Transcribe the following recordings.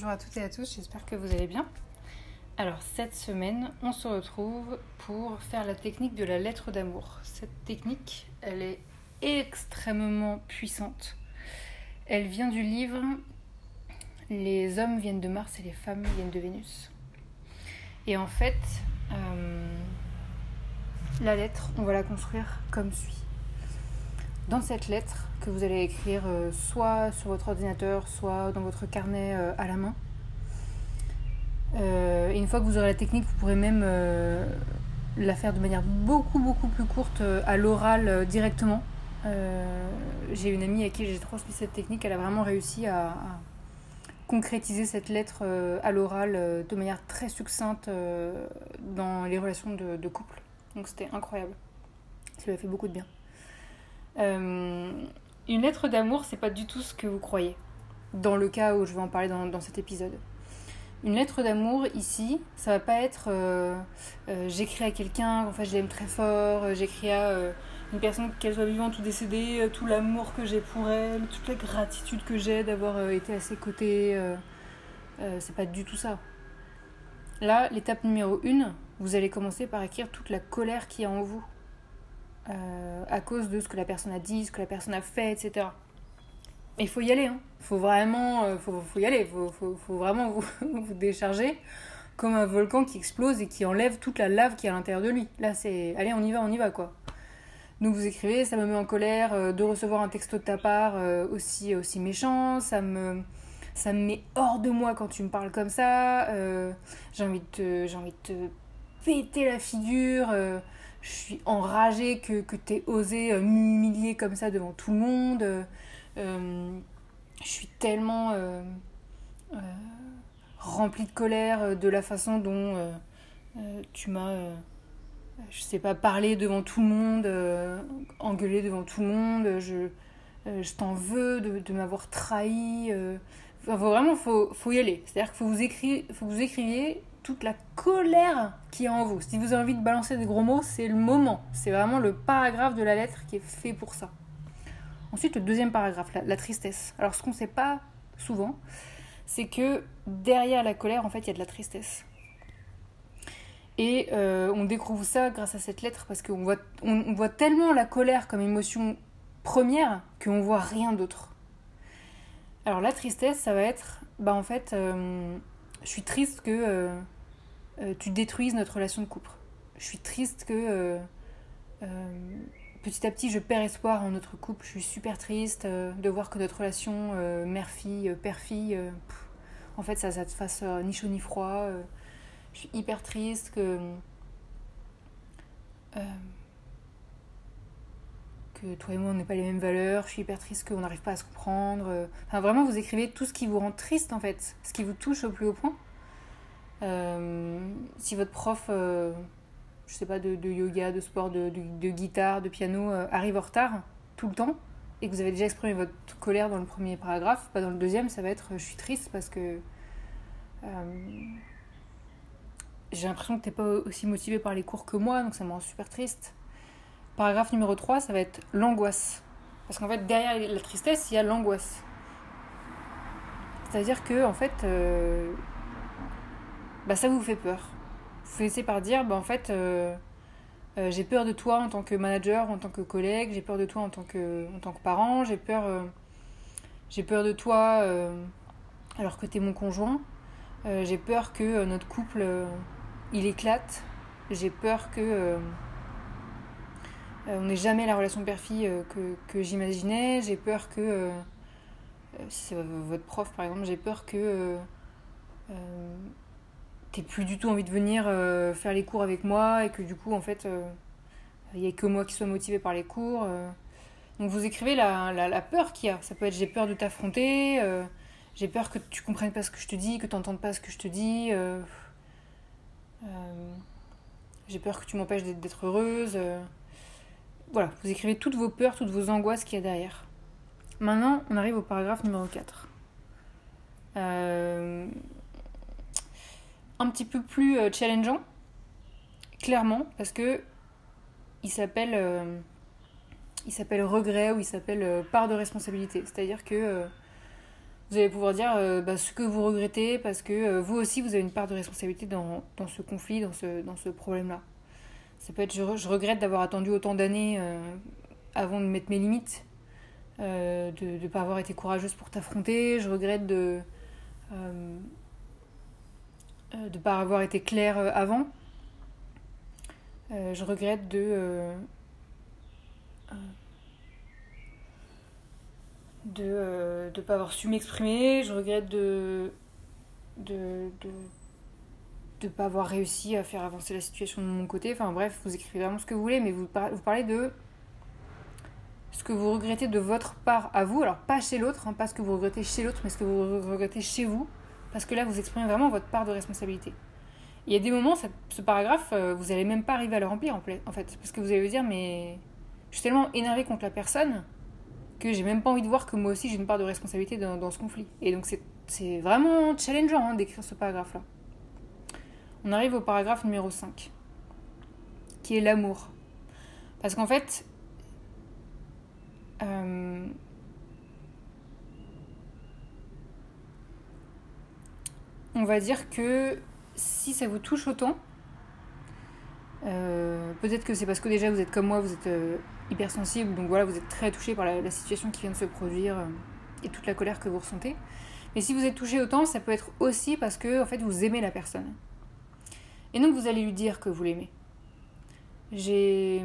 bonjour à toutes et à tous, j'espère que vous allez bien. Alors cette semaine, on se retrouve pour faire la technique de la lettre d'amour. Cette technique, elle est extrêmement puissante. Elle vient du livre Les hommes viennent de Mars et les femmes viennent de Vénus. Et en fait, euh, la lettre, on va la construire comme suit. Dans cette lettre que vous allez écrire euh, soit sur votre ordinateur, soit dans votre carnet euh, à la main, euh, une fois que vous aurez la technique, vous pourrez même la faire de manière beaucoup beaucoup plus courte à l'oral directement. j'ai une amie à qui j'ai transmis cette technique, elle a vraiment réussi à, concrétiser cette lettre à l'oral de manière très succincte dans les relations de, de couple. Donc c'était incroyable. Ça lui a fait beaucoup de bien. Une lettre d'amour, c'est pas du tout ce que vous croyez. Dans le cas où je vais en parler dans, cet épisode. Une lettre d'amour ici, ça va pas être euh, euh, j'écris à quelqu'un, en fait je l'aime très fort, euh, j'écris à une personne qu'elle soit vivante ou décédée, tout l'amour que j'ai pour elle, toute la gratitude que j'ai d'avoir été à ses côtés. c'est pas du tout ça. Là, l'étape numéro une, vous allez commencer par écrire toute la colère qu'il y a en vous. À cause de ce que la personne a dit, ce que la personne a fait, etc il faut y aller. Hein. Faut vraiment, euh, faut, y aller. Faut, vraiment vous, vous, décharger comme un volcan qui explose et qui enlève toute la lave qui est à l'intérieur de lui. Là, c'est, allez, on y va, on y va, quoi. Donc vous écrivez, ça me met en colère euh, de recevoir un texto de ta part euh, aussi, aussi méchant, ça me, ça me met hors de moi quand tu me parles comme ça, j'ai envie, de j'ai envie de te péter la figure, je suis enragée que, que tu aies osé m'humilier comme ça devant tout le monde. Euh, je suis tellement euh, euh, remplie de colère de la façon dont tu m'as je sais pas, parlé devant tout le monde, engueuler devant tout le monde, je, je t'en veux de, m'avoir trahi. Enfin, vraiment, faut, faut y aller. C'est-à-dire qu'il faut, faut que vous écriviez toute la colère qui est en vous. Si vous avez envie de balancer des gros mots, c'est le moment. C'est vraiment le paragraphe de la lettre qui est fait pour ça. Ensuite, le deuxième paragraphe, la, tristesse. Alors, ce qu'on ne sait pas souvent, c'est que derrière la colère, en fait, il y a de la tristesse. Et euh, on découvre ça grâce à cette lettre parce qu'on voit, on, voit tellement la colère comme émotion première qu'on voit rien d'autre. Alors la tristesse, ça va être, bah en fait, euh, je suis triste que euh, tu détruises notre relation de couple. Je suis triste que petit à petit, je perds espoir en notre couple. Je suis super triste euh, de voir que notre relation euh, mère-fille, euh, père-fille, en fait, ça, ça te fasse ni chaud ni froid. je suis hyper triste que. Que toi et moi, on n'ait pas les mêmes valeurs. Je suis hyper triste qu'on n'arrive pas à se comprendre. Enfin, vraiment, vous écrivez tout ce qui vous rend triste, en fait. Ce qui vous touche au plus haut point. si votre prof je sais pas, de, yoga, de sport, de, guitare, de piano, euh, arrive en retard tout le temps et que vous avez déjà exprimé votre colère dans le premier paragraphe, pas dans le deuxième, ça va être je suis triste parce que euh, j'ai l'impression que t'es pas aussi motivé par les cours que moi, donc ça me rend super triste. Paragraphe numéro 3, ça va être l'angoisse. Parce qu'en fait, derrière la tristesse, il y a l'angoisse. C'est-à-dire que, en fait, euh, bah, ça vous fait peur finissez par dire, bah, en fait, euh, euh, j'ai peur de toi en tant que manager, en tant que collègue, j'ai peur de toi en tant que, parent, j'ai peur, j'ai peur de toi alors que tu es mon conjoint, j'ai peur que notre couple il éclate. J'ai peur que on n'ait jamais la relation père-fille que, que j'imaginais. J'ai peur que si c'est votre prof par exemple, j'ai peur que t'aies plus du tout envie de venir faire les cours avec moi et que du coup en fait il n'y a que moi qui sois motivé par les cours. Donc vous écrivez la, la, peur qu'il y a. Ça peut être j'ai peur de t'affronter, j'ai peur que tu comprennes pas ce que je te dis, que tu n'entendes pas ce que je te dis. Euh, euh, j'ai peur que tu m'empêches d'être heureuse. Euh. Voilà, vous écrivez toutes vos peurs, toutes vos angoisses qu'il y a derrière. Maintenant, on arrive au paragraphe numéro 4. un petit peu plus challengeant, clairement, parce que il s'appelle il s'appelle regret ou il s'appelle part de responsabilité. C'est-à-dire que vous allez pouvoir dire euh, bah, ce que vous regrettez parce que euh, vous aussi vous avez une part de responsabilité dans, dans ce conflit, dans ce, dans ce problème-là. Ça peut être je, regrette d'avoir attendu autant d'années euh, avant de mettre mes limites, de ne pas avoir été courageuse pour t'affronter, je regrette de ne pas avoir été claire avant, je regrette de de ne euh, pas avoir su m'exprimer, je regrette de de, de de pas avoir réussi à faire avancer la situation de mon côté. Enfin bref, vous écrivez vraiment ce que vous voulez, mais vous, parlez de ce que vous regrettez de votre part à vous. Alors pas chez l'autre, hein, pas ce que vous regrettez chez l'autre, mais ce que vous regrettez chez vous. Parce que là, vous exprimez vraiment votre part de responsabilité. Il y a des moments, ce paragraphe, euh, vous n'allez même pas arriver à le remplir en fait. Parce que vous allez vous dire, mais je suis tellement énervé contre la personne que j'ai même pas envie de voir que moi aussi j'ai une part de responsabilité dans, ce conflit. Et donc c'est vraiment challengeant hein, d'écrire ce paragraphe-là. On arrive au paragraphe numéro 5, qui est l'amour. Parce qu'en fait, euh, on va dire que si ça vous touche autant, euh, peut-être que c'est parce que déjà vous êtes comme moi, vous êtes euh, hypersensible, donc voilà, vous êtes très touché par la, situation qui vient de se produire et toute la colère que vous ressentez. Mais si vous êtes touché autant, ça peut être aussi parce que en fait vous aimez la personne. Et donc vous allez lui dire que vous l'aimez. J'ai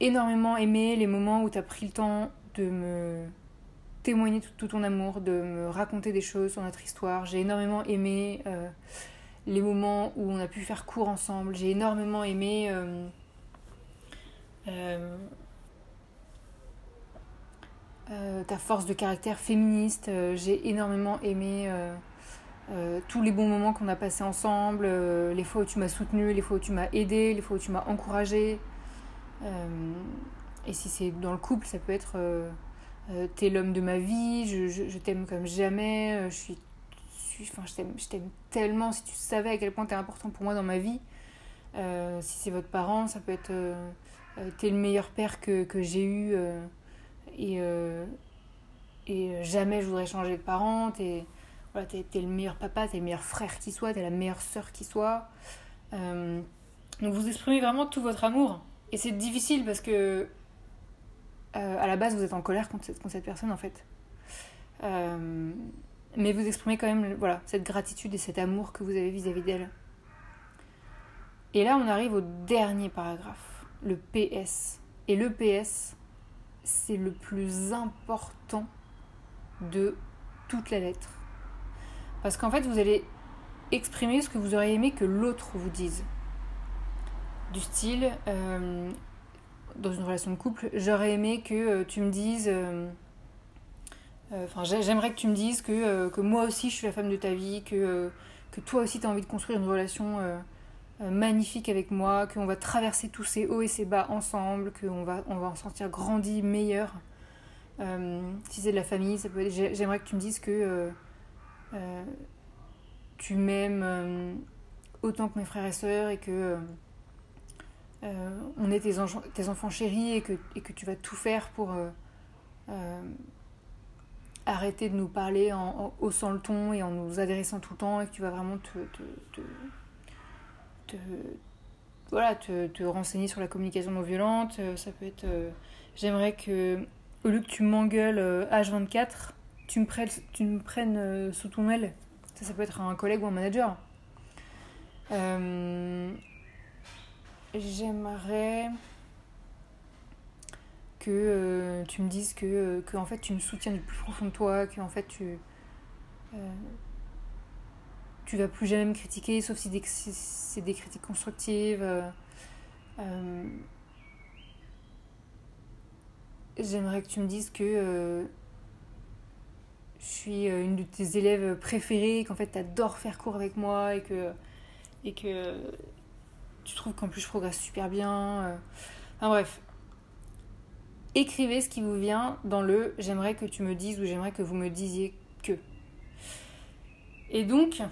énormément aimé les moments où tu as pris le temps de me témoigner tout, ton amour, de me raconter des choses sur notre histoire. J'ai énormément aimé euh, les moments où on a pu faire court ensemble. J'ai énormément aimé euh, euh, ta force de caractère féministe. J'ai énormément aimé tous les bons moments qu'on a passés ensemble, les fois où tu m'as soutenu, les fois où tu m'as aidé, les fois où tu m'as encouragé. et si c'est dans le couple, ça peut être t'es l'homme de ma vie, je, t'aime comme jamais, je suis, enfin, je t'aime tellement. Si tu savais à quel point t'es important pour moi dans ma vie, si c'est votre parent, ça peut être euh, t'es le meilleur père que, que j'ai eu euh, et, euh, jamais je voudrais changer de parent. Voilà, es, le meilleur papa, t'es le meilleur frère qui soit, t'es la meilleure sœur qui soit. donc vous exprimez vraiment tout votre amour. Et c'est difficile parce que à la base vous êtes en colère contre cette, personne en fait. mais vous exprimez quand même voilà, cette gratitude et cet amour que vous avez vis-à-vis d'elle. Et là on arrive au dernier paragraphe le PS. Et le PS, c'est le plus important de toute la lettre. Parce qu'en fait, vous allez exprimer ce que vous auriez aimé que l'autre vous dise. Du style, euh, dans une relation de couple, j'aurais aimé que euh, tu me dises... Euh, enfin, j'aimerais que tu me dises que, moi aussi je suis la femme de ta vie, que, toi aussi tu as envie de construire une relation magnifique avec moi, qu'on va traverser tous ces hauts et ces bas ensemble, qu'on va, va en sortir grandi, meilleur. Si c'est de la famille, ça peut j'aimerais que tu me dises que euh, tu m'aimes autant que mes frères et sœurs et que on est tes, tes, enfants chéris et que, et que tu vas tout faire pour arrêter de nous parler en, haussant le ton et en nous adressant tout le temps et que tu vas vraiment te voilà, te, te, renseigner sur la communication non violente. Euh, ça peut être. Euh, j'aimerais que, au lieu que tu m'engueules H24, euh, tu me prennes, prennes sous ton aile. Ça, ça peut être un collègue ou un manager. Euh, j'aimerais que euh, tu me dises que, que, en fait tu me soutiens du plus profond de toi, que en fait tu tu vas plus jamais me critiquer, sauf si c'est des critiques constructives. J'aimerais que tu me dises que je suis euh, une de tes élèves préférées, qu'en fait tu adores faire cours avec moi et que, et que tu trouves qu'en plus je progresse super bien. Euh. Enfin bref. Écrivez ce qui vous vient dans le j'aimerais que tu me dises ou j'aimerais que vous me disiez que. Et donc,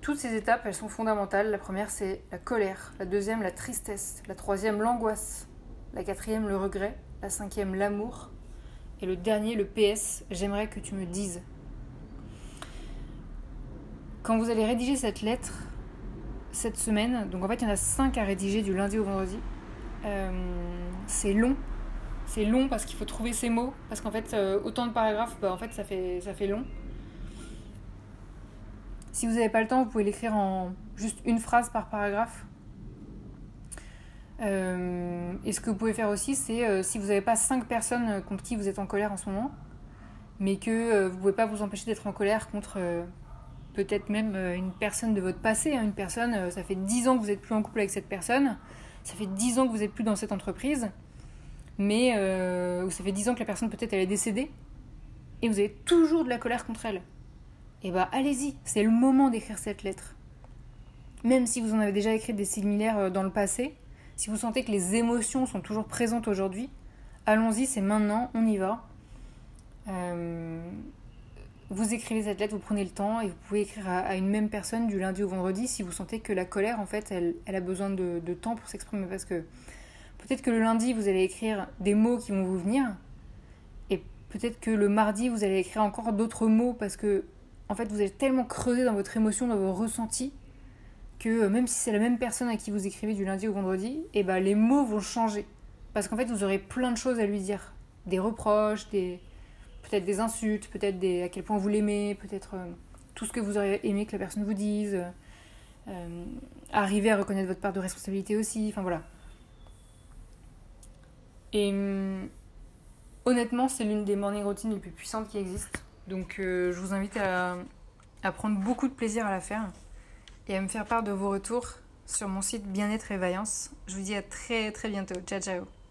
toutes ces étapes, elles sont fondamentales. La première, c'est la colère. La deuxième, la tristesse. La troisième, l'angoisse. La quatrième, le regret. La cinquième, l'amour. Et le dernier, le PS, j'aimerais que tu me dises. Quand vous allez rédiger cette lettre, cette semaine, donc en fait il y en a cinq à rédiger du lundi au vendredi, euh, c'est long. C'est long parce qu'il faut trouver ces mots, parce qu'en fait euh, autant de paragraphes, bah, en ça fait, ça fait long. Si vous n'avez pas le temps, vous pouvez l'écrire en juste une phrase par paragraphe. Euh, et ce que vous pouvez faire aussi, c'est euh, si vous n'avez pas cinq personnes euh, contre qui vous êtes en colère en ce moment, mais que vous ne pouvez pas vous empêcher d'être en colère contre peut-être même une personne de votre passé, hein, une personne, ça fait dix ans que vous n'êtes plus en couple avec cette personne, ça fait dix ans que vous n'êtes plus dans cette entreprise, mais ça fait dix ans que la personne peut-être elle est décédée, et vous avez toujours de la colère contre elle. Et eh bah allez-y, c'est le moment d'écrire cette lettre. Même si vous en avez déjà écrit des similaires dans le passé, si vous sentez que les émotions sont toujours présentes aujourd'hui, allons-y, c'est maintenant, on y va. Euh, vous écrivez cette lettre, vous prenez le temps et vous pouvez écrire à, une même personne du lundi au vendredi si vous sentez que la colère, en fait, elle, a besoin de, temps pour s'exprimer. Parce que peut-être que le lundi, vous allez écrire des mots qui vont vous venir. Et peut-être que le mardi, vous allez écrire encore d'autres mots parce que, en fait, vous allez tellement creuser dans votre émotion, dans vos ressentis, que euh, même si c'est la même personne à qui vous écrivez du lundi au vendredi, et eh ben les mots vont changer. Parce qu'en fait, vous aurez plein de choses à lui dire. Des reproches, des peut-être des insultes, peut-être à quel point vous l'aimez, peut-être euh, tout ce que vous auriez aimé que la personne vous dise. Euh, arriver à reconnaître votre part de responsabilité aussi. Enfin voilà. Et hum, honnêtement, c'est l'une des morning routines les plus puissantes qui existent. Donc je vous invite à, à prendre beaucoup de plaisir à la faire et à me faire part de vos retours sur mon site Bien-être et Vaillance. Je vous dis à très très bientôt. Ciao ciao